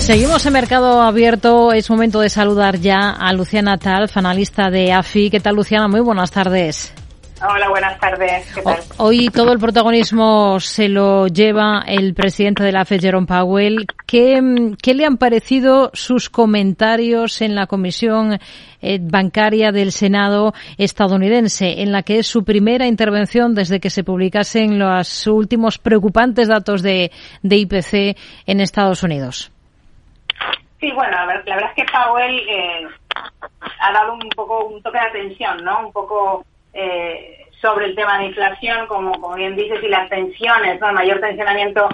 Seguimos en Mercado Abierto. Es momento de saludar ya a Luciana Talf, analista de AFI. ¿Qué tal, Luciana? Muy buenas tardes. Hola, buenas tardes. ¿Qué tal? Hoy todo el protagonismo se lo lleva el presidente de la FED, Jerome Powell. ¿Qué, qué le han parecido sus comentarios en la Comisión eh, Bancaria del Senado estadounidense, en la que es su primera intervención desde que se publicasen los últimos preocupantes datos de, de IPC en Estados Unidos? Sí, bueno, la verdad es que Powell eh, ha dado un poco un toque de atención, ¿no? Un poco eh, sobre el tema de inflación, como, como bien dices, y las tensiones, ¿no? el mayor tensionamiento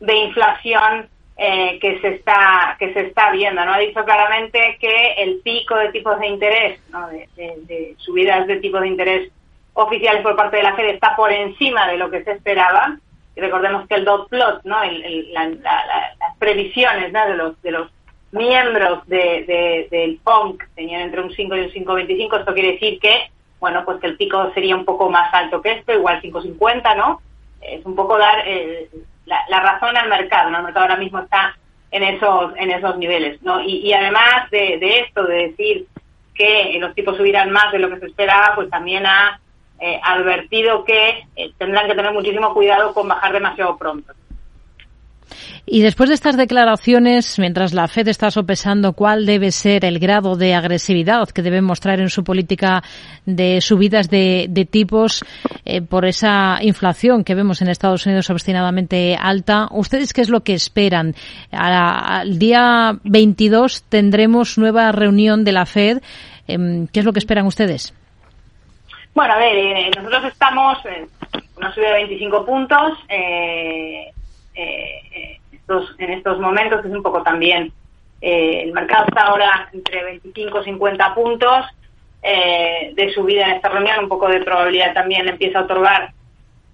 de inflación eh, que se está que se está viendo. ¿no? Ha dicho claramente que el pico de tipos de interés, ¿no? de, subidas de tipos de interés oficiales por parte de la Fed está por encima de lo que se esperaba. Y recordemos que el dot plot, ¿no? las previsiones ¿no? de los de los miembros de, del PONC tenían entre un 5 y un 5,25. Esto quiere decir que bueno, pues que el pico sería un poco más alto que esto, igual 5,50, ¿no? Es un poco dar eh, la, razón al mercado, ¿no? El mercado ahora mismo está en esos en esos niveles, ¿no? Y, además de, esto, de decir que los tipos subirán más de lo que se esperaba, pues también ha eh, advertido que eh, tendrán que tener muchísimo cuidado con bajar demasiado pronto. Y después de estas declaraciones, mientras la Fed está sopesando cuál debe ser el grado de agresividad que debe mostrar en su política de subidas de, tipos eh, por esa inflación que vemos en Estados Unidos obstinadamente alta, ¿ustedes qué es lo que esperan? al día 22 tendremos nueva reunión de la Fed. Em, ¿Qué es lo que esperan ustedes? Bueno, a ver, eh, nosotros estamos en una subida de 25 puntos. Eh, eh, en estos momentos, es un poco también, eh, el mercado está ahora entre 25 y 50 puntos eh, de subida en esta reunión, un poco de probabilidad también empieza a otorgar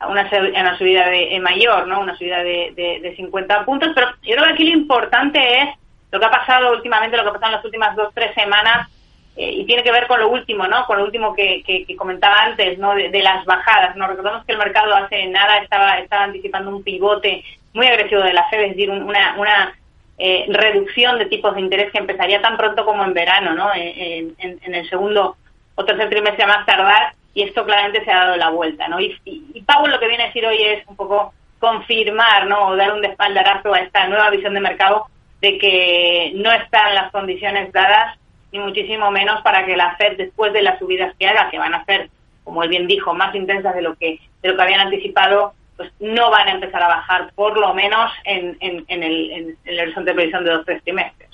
una, una subida de, mayor, ¿no? Una subida de, de, 50 puntos, pero yo creo que aquí lo importante es lo que ha pasado últimamente, lo que ha pasado en las últimas dos, tres semanas, eh, y tiene que ver con lo último, ¿no? Con lo último que, que, comentaba antes, ¿no? De, las bajadas, ¿no? Recordamos que el mercado hace nada estaba, estaba anticipando un pivote muy agresivo de la Fed, es decir, una, una eh, reducción de tipos de interés que empezaría tan pronto como en verano, ¿no? En, el segundo o tercer trimestre más tardar, y esto claramente se ha dado la vuelta, ¿no? Y, y, Powell lo que viene a decir hoy es un poco confirmar, ¿no? O dar un despaldarazo a esta nueva visión de mercado de que no están las condiciones dadas, ni muchísimo menos para que la Fed, después de las subidas que haga, que van a ser, como él bien dijo, más intensas de lo que, de lo que habían anticipado, pues no van a empezar a bajar, por lo menos en, en, el, horizonte de previsión de dos tres trimestres.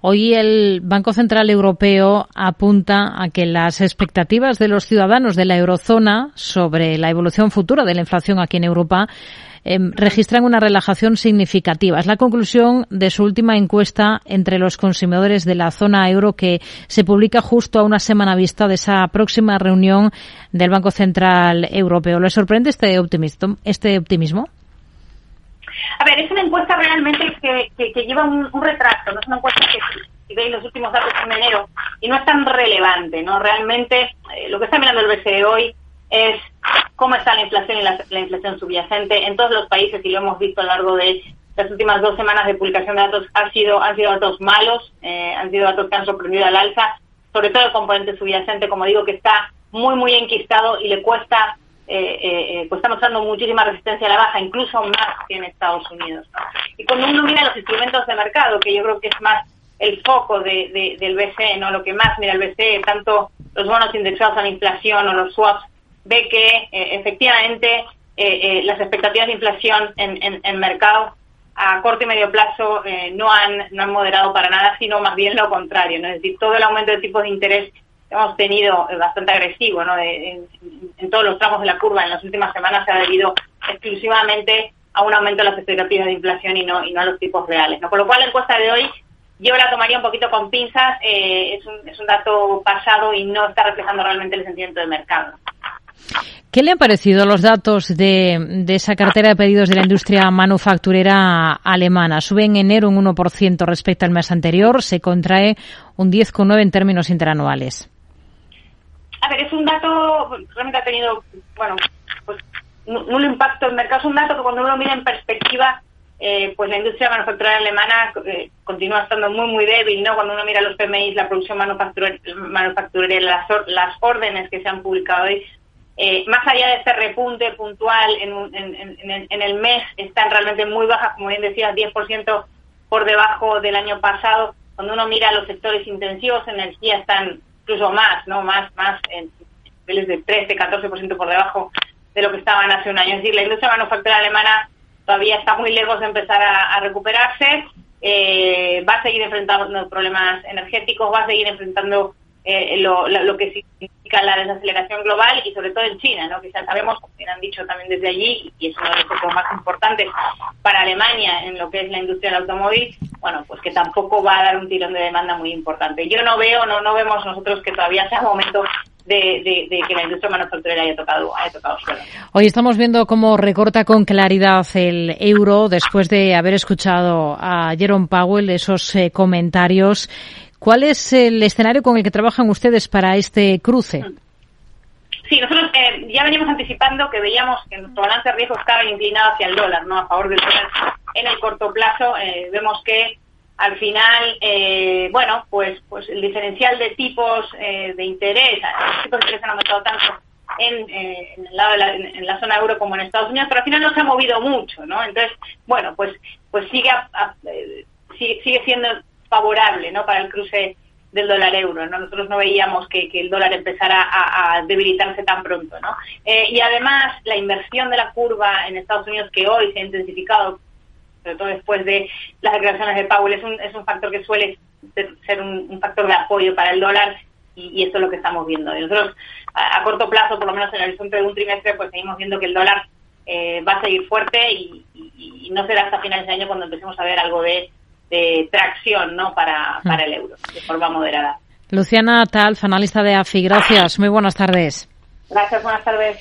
Hoy el Banco Central Europeo apunta a que las expectativas de los ciudadanos de la eurozona sobre la evolución futura de la inflación aquí en Europa Em, registran una relajación significativa. Es la conclusión de su última encuesta entre los consumidores de la zona euro que se publica justo a una semana vista de esa próxima reunión del Banco Central Europeo. ¿Le sorprende este optimismo? Este optimismo? A ver, es una encuesta realmente que, lleva un, retraso, no es una encuesta que si veis los últimos datos en enero y no es tan relevante, ¿no? Realmente eh, lo que está mirando el BCE hoy es cómo está la inflación y la, inflación subyacente en todos los países y lo hemos visto a lo largo de las últimas dos semanas de publicación de datos han sido han sido datos malos, eh, han sido datos que han sorprendido al alza, sobre todo el componente subyacente, como digo, que está muy muy enquistado y le cuesta eh, eh, pues está mostrando muchísima resistencia a la baja, incluso más que en Estados Unidos. Y cuando uno mira los instrumentos de mercado, que yo creo que es más el foco de, del BCE, no lo que más mira el BCE, tanto los bonos indexados a la inflación o los swaps ve que eh, efectivamente eh, eh, las expectativas de inflación en, en, mercado a corto y medio plazo no, han, no han moderado para nada, sino más bien lo contrario. Es decir, todo el aumento de tipos de interés que hemos tenido bastante agresivo en, todos los tramos de la curva en las últimas semanas se ha debido exclusivamente a un aumento de las expectativas de inflación y no, y no a los tipos reales. ¿no? Por lo cual la encuesta de hoy yo la tomaría un poquito con pinzas, es, un, es un dato pasado y no está reflejando realmente el sentimiento del mercado. ¿Qué le han parecido los datos de, esa cartera de pedidos de la industria manufacturera alemana? Sube en enero un 1% respecto al mes anterior, se contrae un 10,9% en términos interanuales. A ver, es un dato, realmente ha tenido, bueno, pues nulo impacto en el mercado. Es un dato que cuando uno mira en perspectiva eh, pues la industria manufacturera alemana eh, continúa estando muy, muy débil, ¿no? Cuando uno mira los PMI, la producción manufacturera, manufacturera las, órdenes que se han publicado hoy, eh, más allá de este repunte puntual en, el mes, están realmente muy bajas, como bien decías, 10% por debajo del año pasado. Cuando uno mira los sectores intensivos, energía están incluso más, ¿no? Más, más en niveles de 13, 14% por debajo de lo que estaban hace un año. Es decir, la industria manufacturera alemana todavía está muy lejos de empezar a, recuperarse, eh, va a seguir enfrentando problemas energéticos, va a seguir enfrentando eh, lo, que significa la desaceleración global y sobre todo en China, ¿no? que ya sabemos, como han dicho también desde allí, y es uno de los focos más importantes para Alemania en lo que es la industria del automóvil, bueno, pues que tampoco va a dar un tirón de demanda muy importante. Yo no veo, no, no vemos nosotros que todavía sea momento de, que la industria manufacturera haya tocado, haya tocado suelo. Hoy estamos viendo cómo recorta con claridad el euro después de haber escuchado a Jerome Powell esos eh, comentarios. ¿Cuál es el escenario con el que trabajan ustedes para este cruce? Sí, nosotros eh, ya veníamos anticipando que veíamos que nuestro balance de riesgo estaba inclinado hacia el dólar, no a favor del dólar en el corto plazo. Eh, vemos que al final, eh, bueno, pues, pues el diferencial de tipos eh, de interés, los tipos de interés han aumentado tanto en, eh, en, el lado de la, en, la zona euro como en Estados Unidos, pero al final no se ha movido mucho, ¿no? Entonces, bueno, pues, pues sigue, sigue, siendo favorable, ¿no? Para el cruce del dólar euro, ¿no? Nosotros no veíamos que, el dólar empezara a, debilitarse tan pronto, ¿no? y además, la inversión de la curva en Estados Unidos, que hoy se ha intensificado sobre todo después de las declaraciones de Powell, es un, es un factor que suele ser un, factor de apoyo para el dólar y, esto es lo que estamos viendo. Y nosotros, a, corto plazo, por lo menos en el horizonte de un trimestre, pues seguimos viendo que el dólar eh, va a seguir fuerte y, no será hasta finales de año cuando empecemos a ver algo de, tracción ¿no? para, para el euro, de forma moderada. Luciana Talf, analista de AFI, gracias. Muy buenas tardes. Gracias, buenas tardes.